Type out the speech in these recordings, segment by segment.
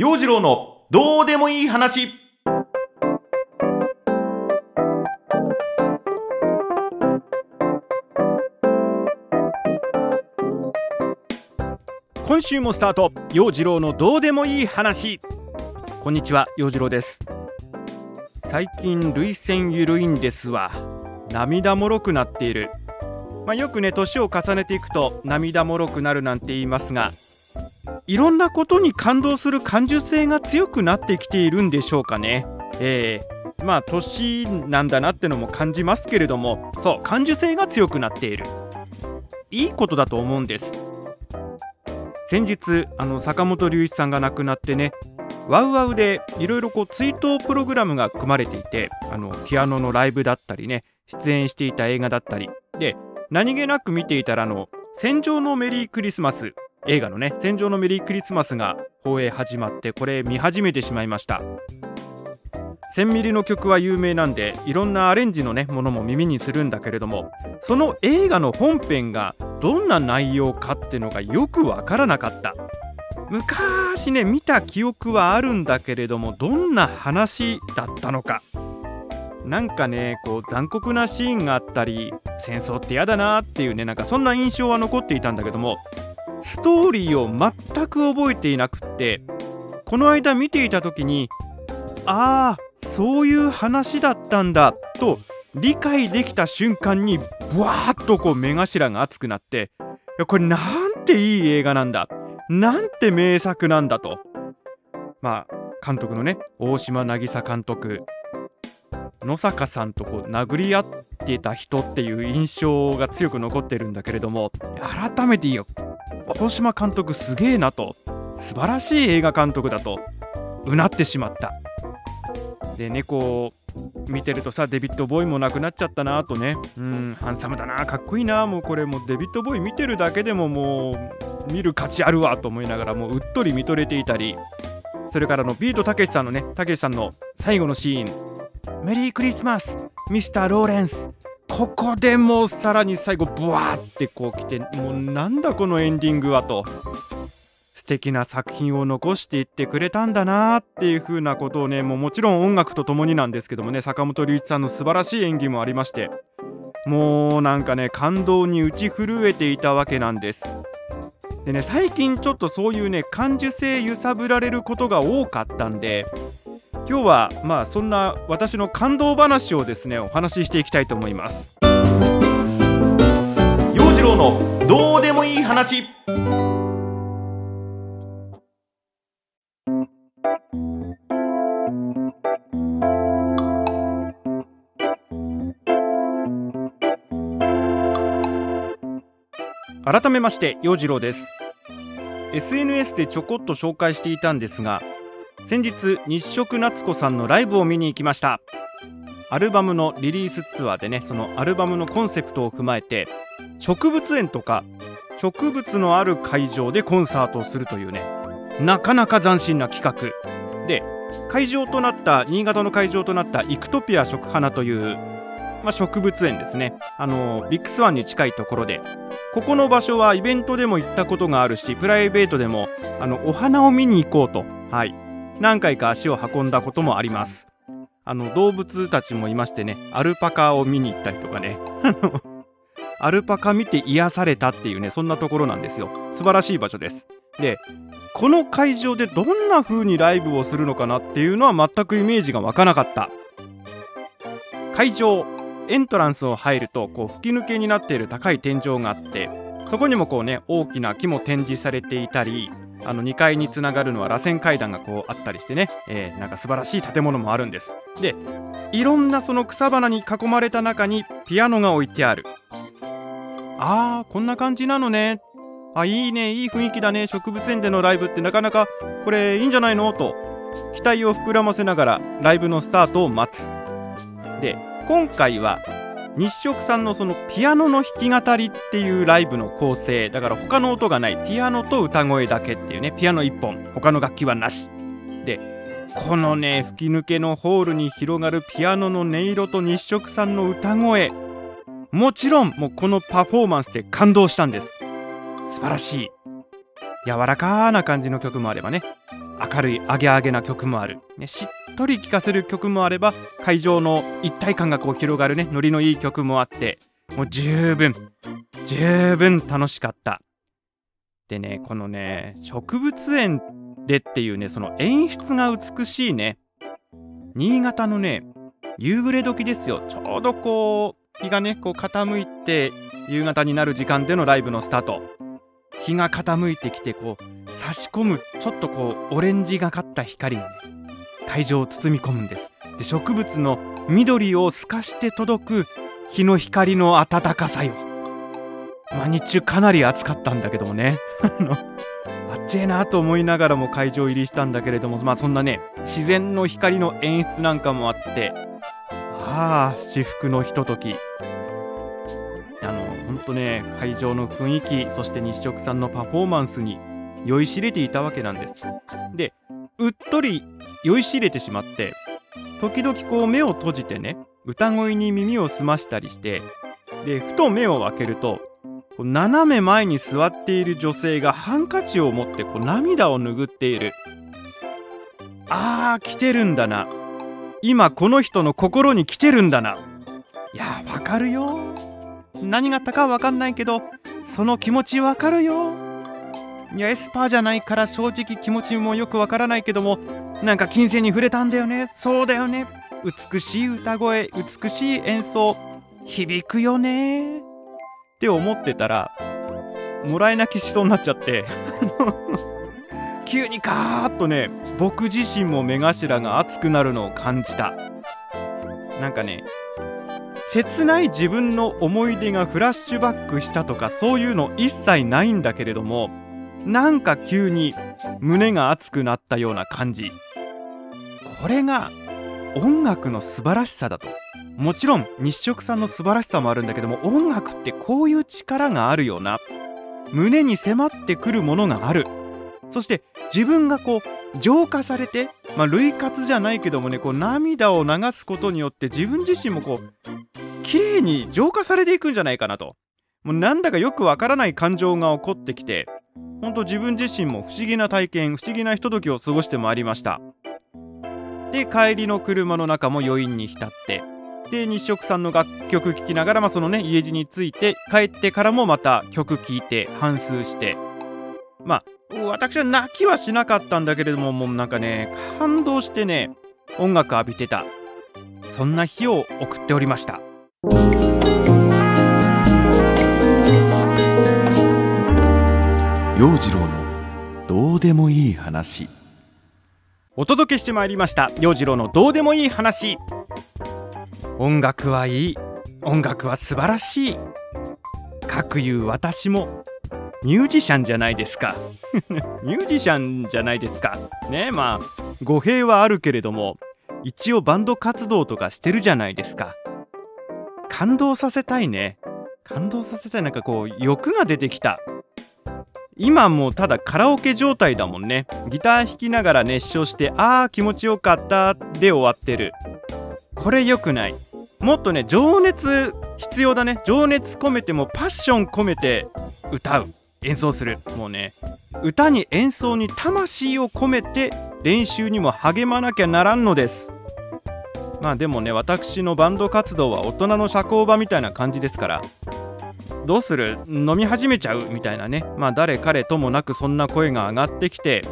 陽次郎のどうでもいい話。今週もスタート。陽次郎のどうでもいい話。こんにちは陽次郎です。最近涙腺ゆるいんですわ涙もろくなっている。まあ、よくね年を重ねていくと涙もろくなるなんて言いますがいろんなことに感動する感受性が強くなってきているんでしょうかね。えー、まあ年なんだなってのも感じますけれどもそう感受性が強くなっている。いいことだと思うんです。先日あの坂本龍一さんが亡くなってねワウワウでいろいろこう追悼プログラムが組まれていてあのピアノのライブだったりね出演していた映画だったり。で何気なく見ていたらあの「戦場のメリークリスマス」映画のね「戦場のメリークリスマス」が放映始まってこれ見始めてしまいました。1000ミリの曲は有名なんでいろんなアレンジのねものも耳にするんだけれどもその映画の本編がどんな内容かってのがよくわからなかった。昔ね見た記憶はあるんだけれどもどんな話だったのか。なんかねこう残酷なシーンがあったり戦争って嫌だなっていうねなんかそんな印象は残っていたんだけどもストーリーを全く覚えていなくってこの間見ていた時にああそういう話だったんだと理解できた瞬間にブワーッとこう目頭が熱くなってこれなんていい映画なんだなんて名作なんだと。まあ監督のね大島渚監督野坂さんとこう殴り合ってた人っていう印象が強く残ってるんだけれども改めていいよ。大島監督すげえなと。素晴らしい映画監督だと。うなってしまった。で猫を見てるとさデビッド・ボーイも亡くなっちゃったなとね。うんハンサムだな。かっこいいな。もうこれもうデビッド・ボーイ見てるだけでももう見る価値あるわと思いながらもううっとり見とれていたり。それからのビートたけしさんのねたけしさんの最後のシーン。メリークリスマスミスター・ローレンス。ここでもうさらに最後ブワーってこう来てもうなんだこのエンディングはと。素敵な作品を残していってくれたんだなっていう風なことをねもうもちろん音楽とともになんですけどもね坂本龍一さんの素晴らしい演技もありまして。もうなんかね感動に打ち震えていたわけなんです。でね最近ちょっとそういうね感受性揺さぶられることが多かったんで今日はまあそんな私の感動話をですねお話ししていきたいと思います。陽次郎のどうでもいい話。改めまして陽次郎です。SNS でちょこっと紹介していたんですが先日日食夏子さんのライブを見に行きました。アルバムのリリースツアーでねそのアルバムのコンセプトを踏まえて植物園とか植物のある会場でコンサートをするというねなかなか斬新な企画。で会場となった新潟の会場となったイクトピア食花という、まあ、植物園ですね。あのビッグスワンに近いところでここの場所はイベントでも行ったことがあるしプライベートでもあのお花を見に行こうとはい何回か足を運んだこともあります。あの動物たちもいましてねアルパカを見に行ったりとかね。アルパカ見て癒されたっていうねそんなところなんですよ。素晴らしい場所です。でこの会場でどんな風にライブをするのかなっていうのは全くイメージが湧かなかった。会場エントランスを入るとこう吹き抜けになっている高い天井があってそこにもこうね大きな木も展示されていたりあの2階につながるのは螺旋階段がこうあったりしてね、えー、なんか素晴らしい建物もあるんです。でいろんなその草花に囲まれた中にピアノが置いてある。あーこんな感じなのね。あいいね。いい雰囲気だね。植物園でのライブってなかなかこれいいんじゃないの？と期待を膨らませながらライブのスタートを待つ。で今回は日食さんのそのピアノの弾き語りっていうライブの構成。だから他の音がない。ピアノと歌声だけっていうね。ピアノ1本。他の楽器はなし。でこのね吹き抜けのホールに広がるピアノの音色と日食さんの歌声。もちろんもうこのパフォーマンスで感動したんです。素晴らしい。柔らかな感じの曲もあればね。明るいアゲアゲな曲もある、ね、しっとり聴かせる曲もあれば会場の一体感がこう広がるねノリのいい曲もあってもう十分十分楽しかったでねこのね植物園でっていうねその演出が美しいね新潟のね夕暮れ時ですよちょうどこう日がねこう傾いて夕方になる時間でのライブのスタート日が傾いてきてこう差し込むちょっとこうオレンジがかった光がね会場を包み込むんです。で植物の緑を透かして届く日の光の暖かさよ。まあ日中かなり暑かったんだけどもね。あっちえなと思いながらも会場入りしたんだけれどもまあそんなね自然の光の演出なんかもあってああ至福のひととき。あのほんとね会場の雰囲気そして日食さんのパフォーマンスに酔いしれていたわけなんです。でうっとり酔いしれてしまって時々こう目を閉じてね歌声に耳を澄ましたりしてでふと目を開けるとこう斜め前に座っている女性がハンカチを持ってこう涙を拭っている。あー来てるんだな。今この人の心に来てるんだな。いやわかるよ。何があったかわかんないけどその気持ちわかるよ。いやエスパーじゃないから正直気持ちもよくわからないけどもなんか金銭に触れたんだよね。そうだよね。美しい歌声美しい演奏響くよね。って思ってたらもらい泣きしそうになっちゃって。急にカーッとね僕自身も目頭が熱くなるのを感じた。なんかね切ない自分の思い出がフラッシュバックしたとかそういうの一切ないんだけれどもなんか急に胸が熱くなったような感じ。これが音楽の素晴らしさだと。もちろん日食さんの素晴らしさもあるんだけども音楽ってこういう力があるよな。胸に迫ってくるものがある。そして自分がこう浄化されて、まあ、類活じゃないけどもねこう涙を流すことによって自分自身もこう綺麗に浄化されていくんじゃないかなと。もうなんだかよくわからない感情が起こってきてほんと自分自身も不思議な体験不思議なひとときを過ごしてまいりました。で帰りの車の中も余韻に浸ってで日食さんの楽曲聴きながら、まあ、そのね家路に着いて帰ってからもまた曲聴いて反芻してまあ私は泣きはしなかったんだけれどももうなんかね感動してね音楽浴びてた。そんな日を送っておりました。陽次郎のどうでもいい話。お届けしてまいりました。陽次郎のどうでもいい話。音楽はいい。音楽は素晴らしい。かくいう私も。ミュージシャンじゃないですか。ミュージシャンじゃないですか。ねまあ語弊はあるけれども一応バンド活動とかしてるじゃないですか。感動させたいね。感動させたい。なんかこう欲が出てきた。今もうただカラオケ状態だもんね。ギター弾きながら熱唱してあー気持ちよかったで終わってる。これ良くない。もっとね情熱必要だね。情熱込めてもパッション込めて歌う。演奏する。もうね歌に演奏に魂を込めて練習にも励まなきゃならんのです。まあでもね私のバンド活動は大人の社交場みたいな感じですからどうする？飲み始めちゃう？みたいなね。まあ誰彼ともなくそんな声が上がってきて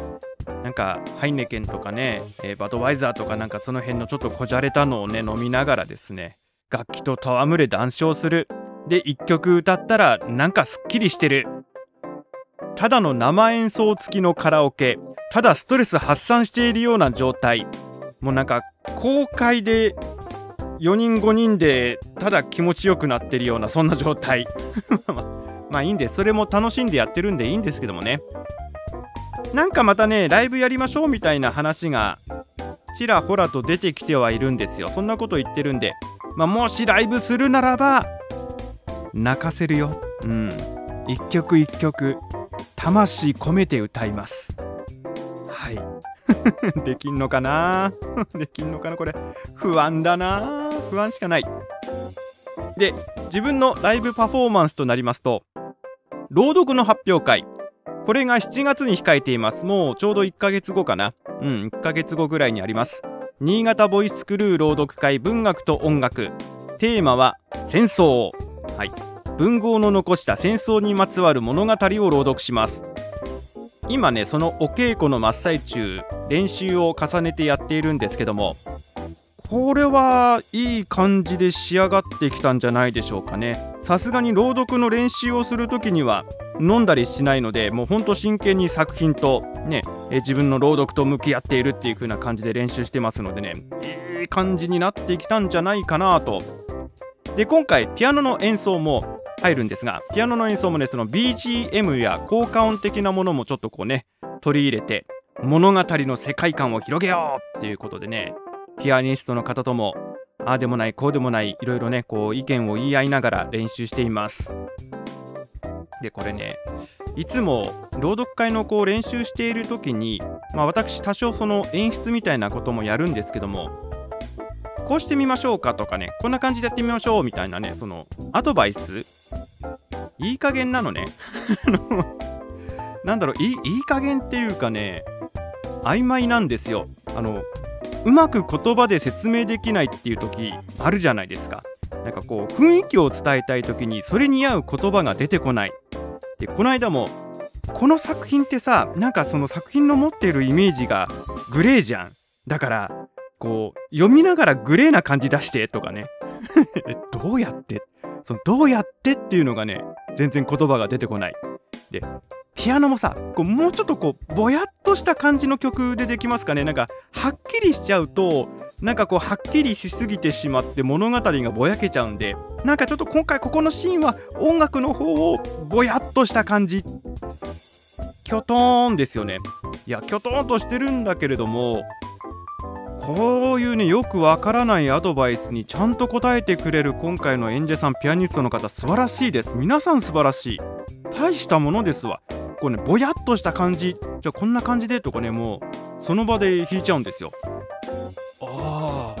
なんかハイネケンとかね、えー、バドワイザーとかなんかその辺のちょっとこじゃれたのをね飲みながらですね楽器と戯れ談笑する。で1曲歌ったらなんかすっきりしてる。ただの生演奏付きのカラオケ。ただストレス発散しているような状態。もうなんか公開で4人5人でただ気持ちよくなってるようなそんな状態。まあいいんでそれも楽しんでやってるんでいいんですけどもね。なんかまたねライブやりましょうみたいな話がちらほらと出てきてはいるんですよ。そんなこと言ってるんで、まあ、もしライブするならば泣かせるよ。うん。一曲一曲魂込めて歌います。はい。できんのかな？できんのかな？これ。不安だな。不安しかない。で自分のライブパフォーマンスとなりますと朗読の発表会。これが7月に控えています。もうちょうど1ヶ月後かな。うん1ヶ月後ぐらいにあります。新潟ボイスクルー朗読会文学と音楽。テーマは戦争。はい。文豪の残した戦争にまつわる物語を朗読します。今ねそのお稽古の真っ最中練習を重ねてやっているんですけどもこれはいい感じで仕上がってきたんじゃないでしょうかね。さすがに朗読の練習をする時には飲んだりしないのでもうほんと真剣に作品とねえ自分の朗読と向き合っているっていう風な感じで練習してますのでねいい感じになってきたんじゃないかなと。で今回ピアノの演奏も入るんですがピアノの演奏もねその BGM や効果音的なものもちょっとこうね取り入れて物語の世界観を広げようっていうことでねピアニストの方ともああでもないこうでもないいろいろねこう意見を言い合いながら練習しています。でこれねいつも朗読会のこう練習している時に、まあ、私多少その演出みたいなこともやるんですけどもこうしてみましょうかとかねこんな感じでやってみましょうみたいなねそのアドバイス？いい加減なのね。なんだろういいい加減っていうかね曖昧なんですよ。あのうまく言葉で説明できないっていう時あるじゃないですか。なんかこう雰囲気を伝えたい時にそれに合う言葉が出てこない。でこの間もこの作品ってさなんかその作品の持ってるイメージがグレーじゃん。だからこう読みながらグレーな感じ出してとかね。どうやって？そのどうやってっていうのがね全然言葉が出てこない。でピアノもさこうもうちょっとこうぼやっとした感じの曲でできますかね。なんかはっきりしちゃうとなんかこうはっきりしすぎてしまって物語がぼやけちゃうんでなんかちょっと今回ここのシーンは音楽の方をぼやっとした感じ。キョトーンですよね。いやキョトーンとしてるんだけれどもこういうねよくわからないアドバイスにちゃんと答えてくれる今回の演者さんピアニストの方素晴らしいです。皆さん素晴らしい。大したものですわ。こうねぼやっとした感じじゃあこんな感じでとかねもうその場で弾いちゃうんですよ。あ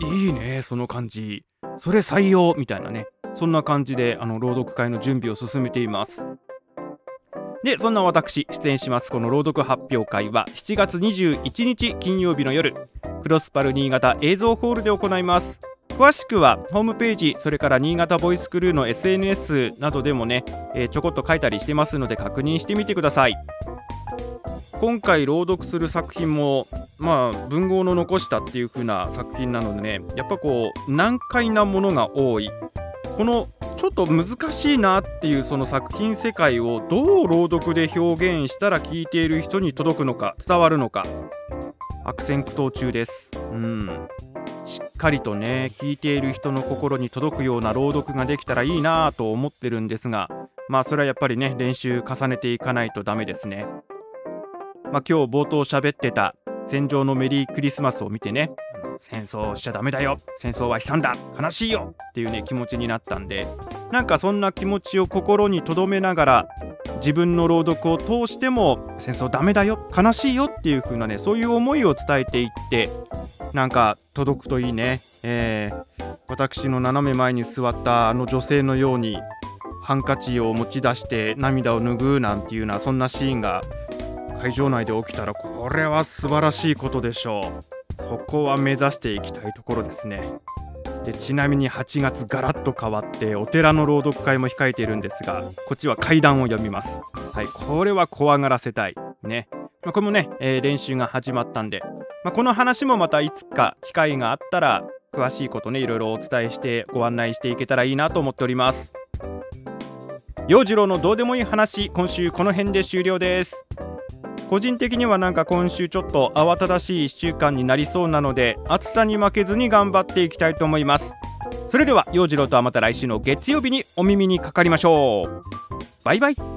ーいいねその感じ。それ採用みたいなね。そんな感じであの朗読会の準備を進めています。でそんな私出演しますこの朗読発表会は7月21日金曜日の夜。クロスパル新潟映像ホールで行います。詳しくはホームページそれから新潟ボイスクルーの SNS などでもね、えー、ちょこっと書いたりしてますので確認してみてください。今回朗読する作品もまあ文豪の残したっていう風な作品なのでねやっぱこう難解なものが多い。このちょっと難しいなっていうその作品世界をどう朗読で表現したら聞いている人に届くのか伝わるのか。悪戦苦闘中です。うん。しっかりとね聞いている人の心に届くような朗読ができたらいいなと思ってるんですがまあそれはやっぱりね練習重ねていかないとダメですね。まあ今日冒頭喋ってた戦場のメリークリスマスを見てね戦争しちゃダメだよ戦争は悲惨だ悲しいよっていうね気持ちになったんでなんかそんな気持ちを心に留めながら自分の朗読を通しても戦争ダメだよ悲しいよっていう風なねそういう思いを伝えていってなんか届くといいね、えー、私の斜め前に座ったあの女性のようにハンカチを持ち出して涙を拭うなんていうようなそんなシーンが会場内で起きたらこれは素晴らしいことでしょう。そこは目指していきたいところですね。でちなみに8月ガラッと変わってお寺の朗読会も控えているんですがこっちは階段を読みます。はいこれは怖がらせたい。ね、まあ、これもね、えー、練習が始まったんで、まあ、この話もまたいつか機会があったら詳しいことねいろいろお伝えしてご案内していけたらいいなと思っております。陽次郎のどうでもいい話今週この辺で終了です。個人的にはなんか今週ちょっと慌ただしい1週間になりそうなので暑さに負けずに頑張っていきたいと思います。それでは陽次郎とはまた来週の月曜日にお耳にかかりましょう。バイバイ。